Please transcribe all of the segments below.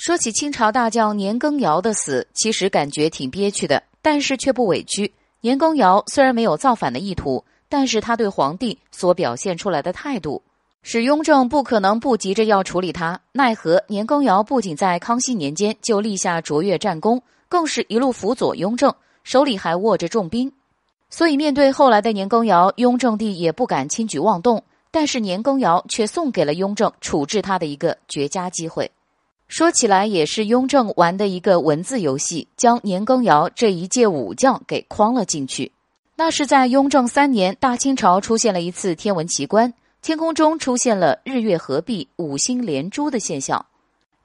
说起清朝大将年羹尧的死，其实感觉挺憋屈的，但是却不委屈。年羹尧虽然没有造反的意图，但是他对皇帝所表现出来的态度，使雍正不可能不急着要处理他。奈何年羹尧不仅在康熙年间就立下卓越战功，更是一路辅佐雍正，手里还握着重兵。所以，面对后来的年羹尧，雍正帝也不敢轻举妄动。但是，年羹尧却送给了雍正处置他的一个绝佳机会。说起来，也是雍正玩的一个文字游戏，将年羹尧这一届武将给框了进去。那是在雍正三年，大清朝出现了一次天文奇观，天空中出现了日月合璧、五星连珠的现象。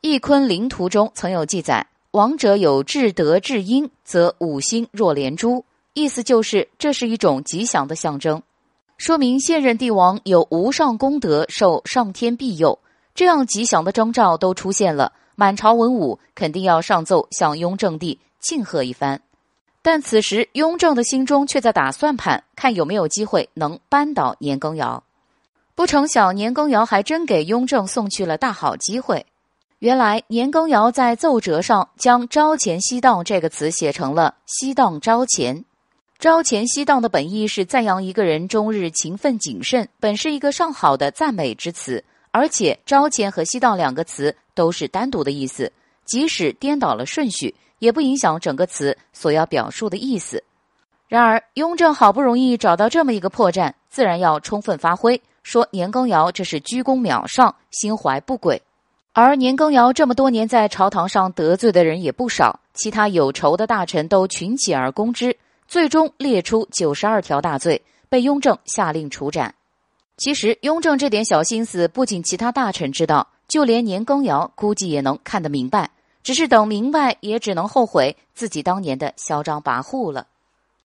《翊坤灵图》中曾有记载：“王者有至德至阴，则五星若连珠。”意思就是这是一种吉祥的象征，说明现任帝王有无上功德，受上天庇佑，这样吉祥的征兆都出现了，满朝文武肯定要上奏向雍正帝庆贺一番。但此时雍正的心中却在打算盘，看有没有机会能扳倒年羹尧。不成想，年羹尧还真给雍正送去了大好机会。原来年羹尧在奏折上将“朝前夕当”这个词写成了“夕当朝前”。朝前夕当的本意是赞扬一个人终日勤奋谨慎，本是一个上好的赞美之词。而且朝前和夕当两个词都是单独的意思，即使颠倒了顺序，也不影响整个词所要表述的意思。然而雍正好不容易找到这么一个破绽，自然要充分发挥，说年羹尧这是居功渺上，心怀不轨。而年羹尧这么多年在朝堂上得罪的人也不少，其他有仇的大臣都群起而攻之。最终列出九十二条大罪，被雍正下令处斩。其实，雍正这点小心思，不仅其他大臣知道，就连年羹尧估计也能看得明白。只是等明白，也只能后悔自己当年的嚣张跋扈了。